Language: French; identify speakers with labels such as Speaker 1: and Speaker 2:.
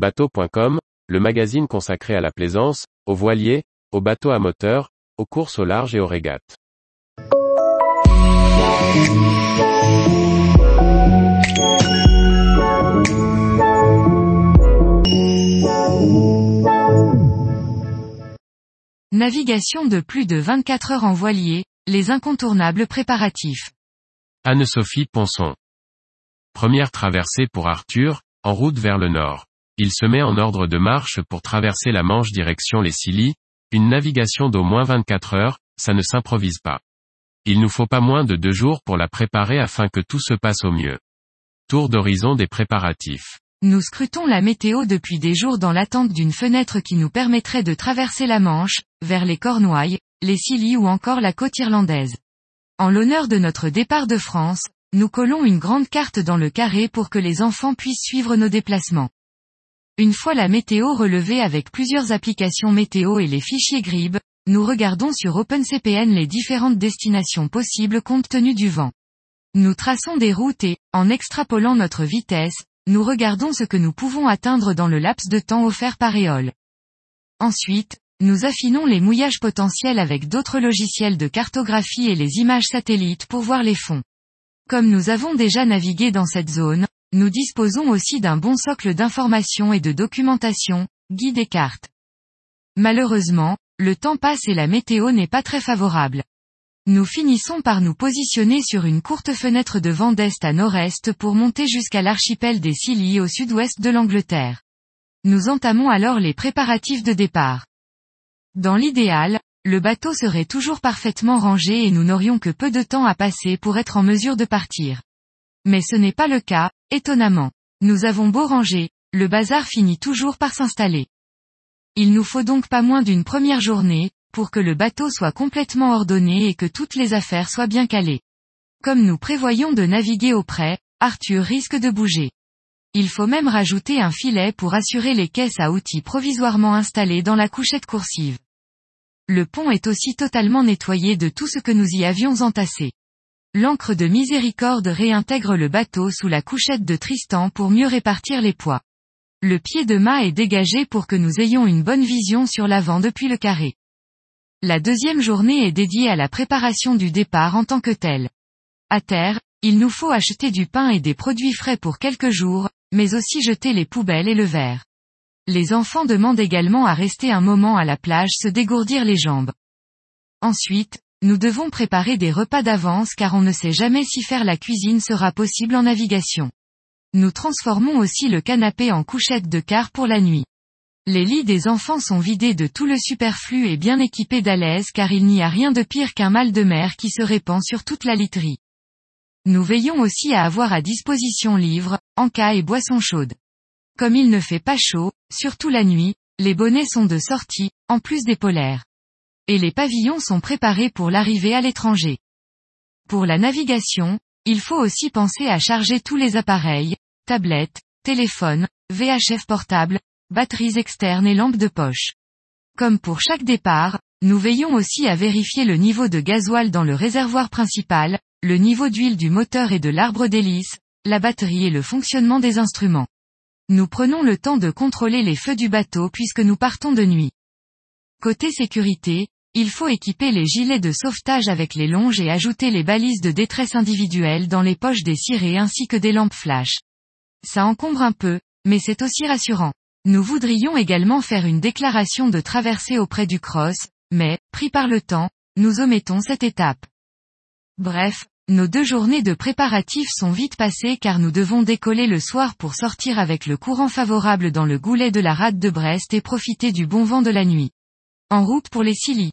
Speaker 1: Bateau.com, le magazine consacré à la plaisance, aux voiliers, aux bateaux à moteur, aux courses au large et aux régates.
Speaker 2: Navigation de plus de 24 heures en voilier, les incontournables préparatifs.
Speaker 1: Anne-Sophie Ponson. Première traversée pour Arthur, en route vers le nord. Il se met en ordre de marche pour traverser la Manche direction les Scilly, une navigation d'au moins 24 heures, ça ne s'improvise pas. Il nous faut pas moins de deux jours pour la préparer afin que tout se passe au mieux. Tour d'horizon des préparatifs.
Speaker 2: Nous scrutons la météo depuis des jours dans l'attente d'une fenêtre qui nous permettrait de traverser la Manche, vers les Cornouailles, les Scilly ou encore la côte irlandaise. En l'honneur de notre départ de France, nous collons une grande carte dans le carré pour que les enfants puissent suivre nos déplacements. Une fois la météo relevée avec plusieurs applications météo et les fichiers GRIB, nous regardons sur OpenCPN les différentes destinations possibles compte tenu du vent. Nous traçons des routes et, en extrapolant notre vitesse, nous regardons ce que nous pouvons atteindre dans le laps de temps offert par éole. Ensuite, nous affinons les mouillages potentiels avec d'autres logiciels de cartographie et les images satellites pour voir les fonds. Comme nous avons déjà navigué dans cette zone, nous disposons aussi d'un bon socle d'informations et de documentation, guide et cartes. Malheureusement, le temps passe et la météo n'est pas très favorable. Nous finissons par nous positionner sur une courte fenêtre de vent d'est à nord-est pour monter jusqu'à l'archipel des Scilly au sud-ouest de l'Angleterre. Nous entamons alors les préparatifs de départ. Dans l'idéal, le bateau serait toujours parfaitement rangé et nous n'aurions que peu de temps à passer pour être en mesure de partir. Mais ce n'est pas le cas, étonnamment. Nous avons beau ranger, le bazar finit toujours par s'installer. Il nous faut donc pas moins d'une première journée, pour que le bateau soit complètement ordonné et que toutes les affaires soient bien calées. Comme nous prévoyons de naviguer au près, Arthur risque de bouger. Il faut même rajouter un filet pour assurer les caisses à outils provisoirement installées dans la couchette coursive. Le pont est aussi totalement nettoyé de tout ce que nous y avions entassé. L'encre de miséricorde réintègre le bateau sous la couchette de Tristan pour mieux répartir les poids. Le pied de mât est dégagé pour que nous ayons une bonne vision sur l'avant depuis le carré. La deuxième journée est dédiée à la préparation du départ en tant que tel. À terre, il nous faut acheter du pain et des produits frais pour quelques jours, mais aussi jeter les poubelles et le verre. Les enfants demandent également à rester un moment à la plage se dégourdir les jambes. Ensuite, nous devons préparer des repas d'avance car on ne sait jamais si faire la cuisine sera possible en navigation. Nous transformons aussi le canapé en couchette de car pour la nuit. Les lits des enfants sont vidés de tout le superflu et bien équipés d'alaises car il n'y a rien de pire qu'un mal de mer qui se répand sur toute la literie. Nous veillons aussi à avoir à disposition livres, encas et boissons chaudes. Comme il ne fait pas chaud, surtout la nuit, les bonnets sont de sortie, en plus des polaires. Et les pavillons sont préparés pour l'arrivée à l'étranger. Pour la navigation, il faut aussi penser à charger tous les appareils, tablettes, téléphones, VHF portables, batteries externes et lampes de poche. Comme pour chaque départ, nous veillons aussi à vérifier le niveau de gasoil dans le réservoir principal, le niveau d'huile du moteur et de l'arbre d'hélice, la batterie et le fonctionnement des instruments. Nous prenons le temps de contrôler les feux du bateau puisque nous partons de nuit. Côté sécurité, il faut équiper les gilets de sauvetage avec les longes et ajouter les balises de détresse individuelles dans les poches des cirés ainsi que des lampes flash. Ça encombre un peu, mais c'est aussi rassurant. Nous voudrions également faire une déclaration de traversée auprès du cross, mais, pris par le temps, nous omettons cette étape. Bref, nos deux journées de préparatifs sont vite passées car nous devons décoller le soir pour sortir avec le courant favorable dans le goulet de la rade de Brest et profiter du bon vent de la nuit. En route pour les Scilly.